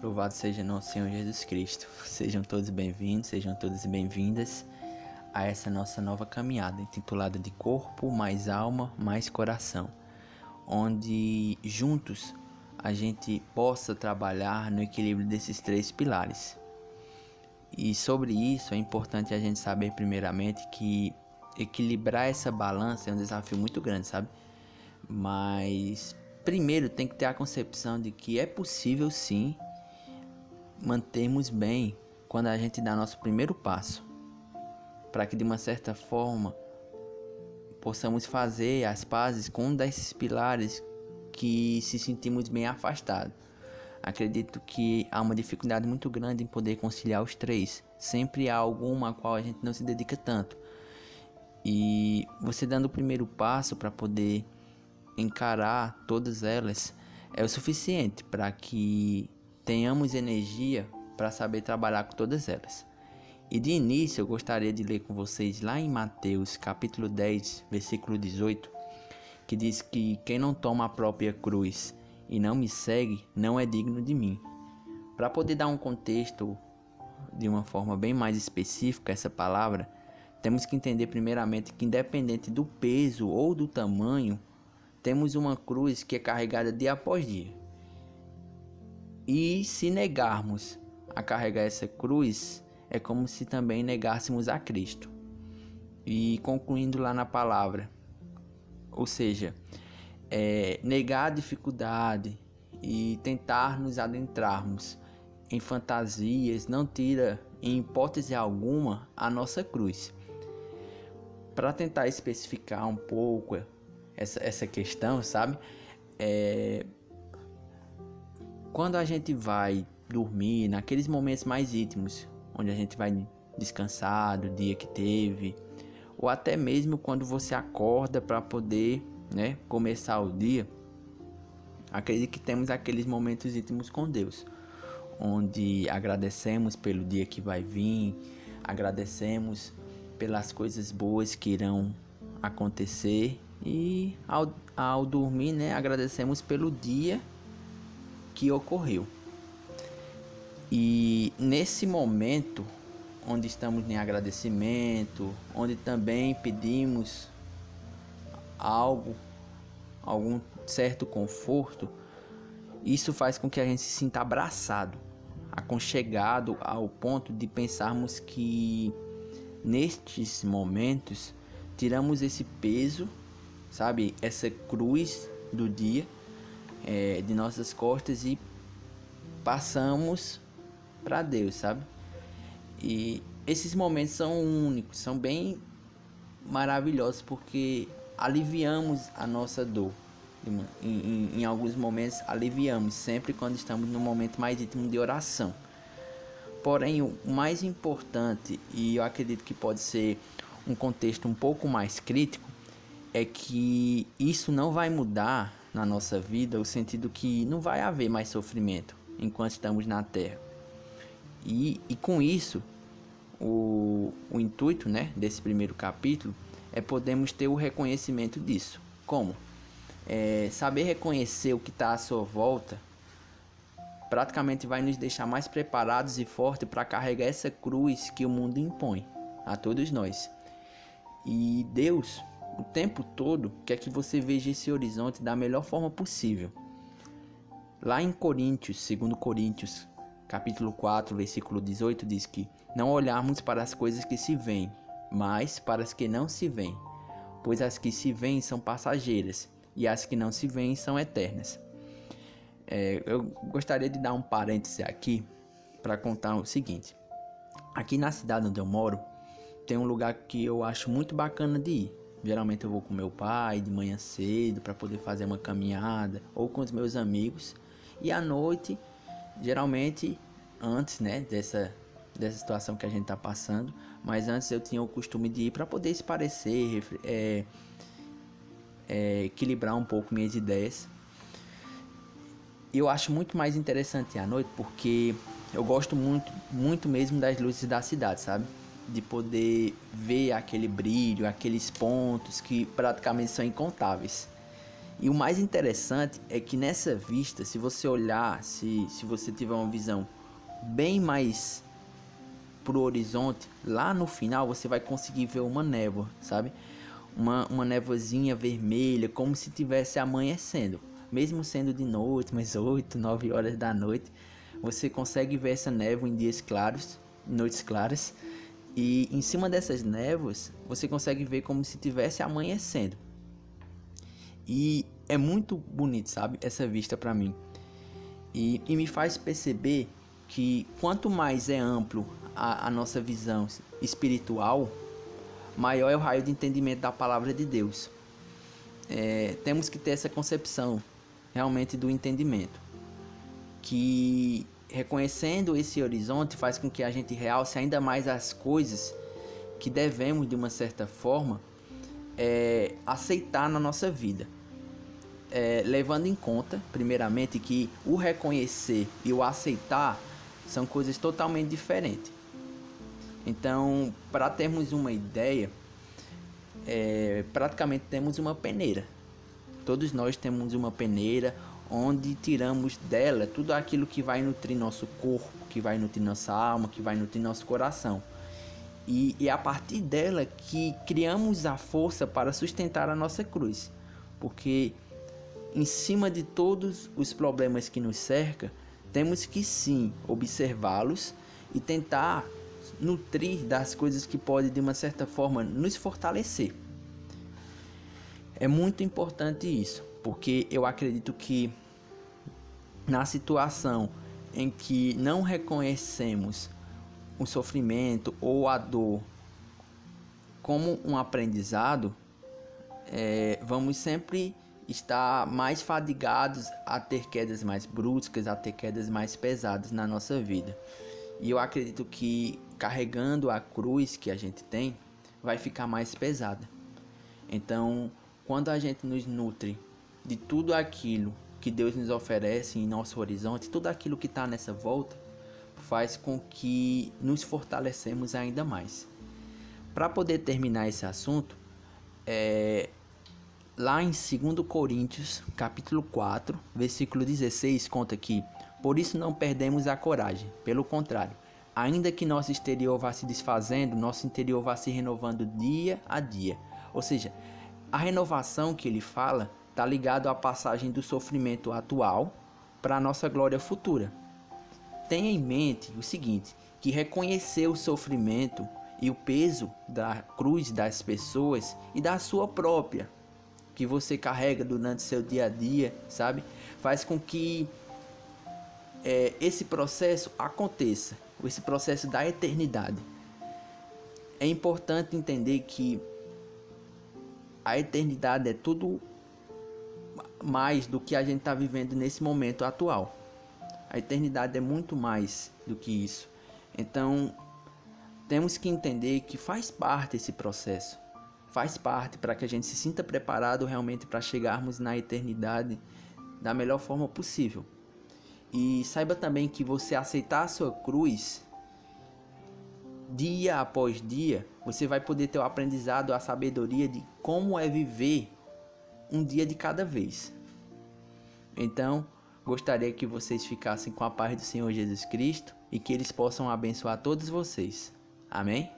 Louvado seja nosso Senhor Jesus Cristo. Sejam todos bem-vindos, sejam todas bem-vindas a essa nossa nova caminhada, intitulada de Corpo mais Alma mais Coração, onde juntos a gente possa trabalhar no equilíbrio desses três pilares. E sobre isso é importante a gente saber primeiramente que equilibrar essa balança é um desafio muito grande, sabe? Mas primeiro tem que ter a concepção de que é possível sim mantermos bem quando a gente dá nosso primeiro passo, para que de uma certa forma possamos fazer as pazes com um desses pilares que se sentimos bem afastados. Acredito que há uma dificuldade muito grande em poder conciliar os três. Sempre há alguma a qual a gente não se dedica tanto. E você dando o primeiro passo para poder encarar todas elas é o suficiente para que tenhamos energia para saber trabalhar com todas elas. E de início eu gostaria de ler com vocês lá em Mateus capítulo 10, versículo 18, que diz que quem não toma a própria cruz e não me segue não é digno de mim. Para poder dar um contexto de uma forma bem mais específica essa palavra, temos que entender primeiramente que independente do peso ou do tamanho temos uma cruz que é carregada dia após dia. E se negarmos a carregar essa cruz, é como se também negássemos a Cristo. E concluindo lá na palavra, ou seja, é, negar a dificuldade e tentar nos adentrarmos em fantasias não tira, em hipótese alguma, a nossa cruz. Para tentar especificar um pouco essa, essa questão, sabe? É, quando a gente vai dormir, naqueles momentos mais íntimos, onde a gente vai descansar do dia que teve, ou até mesmo quando você acorda para poder, né, começar o dia, acredito que temos aqueles momentos íntimos com Deus, onde agradecemos pelo dia que vai vir, agradecemos pelas coisas boas que irão acontecer e ao, ao dormir, né, agradecemos pelo dia que ocorreu. E nesse momento, onde estamos em agradecimento, onde também pedimos algo, algum certo conforto, isso faz com que a gente se sinta abraçado, aconchegado ao ponto de pensarmos que nestes momentos tiramos esse peso sabe? Essa cruz do dia é, de nossas costas e passamos para Deus, sabe? E esses momentos são únicos, são bem maravilhosos porque aliviamos a nossa dor. Em, em, em, alguns momentos aliviamos, sempre quando estamos no momento mais íntimo de oração. Porém, o mais importante, e eu acredito que pode ser um contexto um pouco mais crítico, é que isso não vai mudar na nossa vida, o sentido que não vai haver mais sofrimento enquanto estamos na Terra. E, e com isso, o, o intuito né, desse primeiro capítulo é podermos ter o reconhecimento disso. Como? É, saber reconhecer o que está à sua volta praticamente vai nos deixar mais preparados e fortes para carregar essa cruz que o mundo impõe a todos nós. E Deus, o tempo todo quer que você veja esse horizonte da melhor forma possível. Lá em Coríntios, segundo Coríntios, capítulo 4, versículo 18 diz que não olharmos para as coisas que se veem, mas para as que não se veem, pois as que se veem são passageiras e as que não se veem são eternas. É, eu gostaria de dar um parêntese aqui para contar o seguinte: aqui na cidade onde eu moro tem um lugar que eu acho muito bacana de ir, Geralmente eu vou com meu pai de manhã cedo para poder fazer uma caminhada ou com os meus amigos. E à noite, geralmente antes, né, dessa dessa situação que a gente está passando, mas antes eu tinha o costume de ir para poder se parecer, é, é, equilibrar um pouco minhas ideias. Eu acho muito mais interessante à noite porque eu gosto muito, muito mesmo das luzes da cidade, sabe? De poder ver aquele brilho, aqueles pontos que praticamente são incontáveis. E o mais interessante é que nessa vista, se você olhar, se, se você tiver uma visão bem mais pro horizonte, lá no final você vai conseguir ver uma névoa, sabe? Uma, uma névoazinha vermelha, como se tivesse amanhecendo. Mesmo sendo de noite, mais 8, 9 horas da noite, você consegue ver essa névoa em dias claros, noites claras. E em cima dessas névoas, você consegue ver como se tivesse amanhecendo. E é muito bonito, sabe? Essa vista para mim. E, e, me faz perceber que quanto mais é amplo a, a nossa visão espiritual, maior é o raio de entendimento da palavra de Deus. É, temos que ter essa concepção realmente do entendimento. Que reconhecendo esse horizonte faz com que a gente realce ainda mais as coisas que devemos, de uma certa forma, é, aceitar na nossa vida. É, levando em conta, primeiramente, que o reconhecer e o aceitar são coisas totalmente diferentes. Então, para termos uma ideia, é, praticamente temos uma peneira. Todos nós temos uma peneira onde tiramos dela tudo aquilo que vai nutrir nosso corpo, que vai nutrir nossa alma, que vai nutrir nosso coração. E, é a partir dela que criamos a força para sustentar a nossa cruz. Porque em cima de todos os problemas que nos cercam, temos que sim observá-los e tentar nutrir das coisas que podem de uma certa forma nos fortalecer. É muito importante isso, porque eu acredito que na situação em que não reconhecemos o sofrimento ou a dor como um aprendizado, é, vamos sempre estar mais fadigados a ter quedas mais bruscas, a ter quedas mais pesadas na nossa vida. E eu acredito que carregando a cruz que a gente tem, vai ficar mais pesada. Então, quando a gente nos nutre de tudo aquilo que Deus nos oferece em nosso horizonte, tudo aquilo que está nessa volta, faz com que nos fortalecemos ainda mais. Para poder terminar esse assunto, é, lá em 2 Coríntios, capítulo 4, versículo 16, conta que por isso não perdemos a coragem, pelo contrário, ainda que nosso exterior vá se desfazendo, nosso interior vá se renovando dia a dia. Ou seja, a renovação que ele fala está ligado à passagem do sofrimento atual para a nossa glória futura. Tenha em mente o seguinte, que reconhecer o sofrimento e o peso da cruz das pessoas e da sua própria que você carrega durante seu dia a dia, sabe? Faz com que é, esse processo aconteça, esse processo da eternidade. É importante entender que a eternidade é tudo mais do que a gente está vivendo nesse momento atual. A eternidade é muito mais do que isso. Então, temos que entender que faz parte esse processo. Faz parte para que a gente se sinta preparado realmente para chegarmos na eternidade da melhor forma possível. E saiba também que você aceitar a sua cruz dia após dia, você vai poder ter o aprendizado, a sabedoria de como é viver um dia de cada vez. Então, gostaria que vocês ficassem com a paz do Senhor Jesus Cristo e que eles possam abençoar todos vocês. Amém?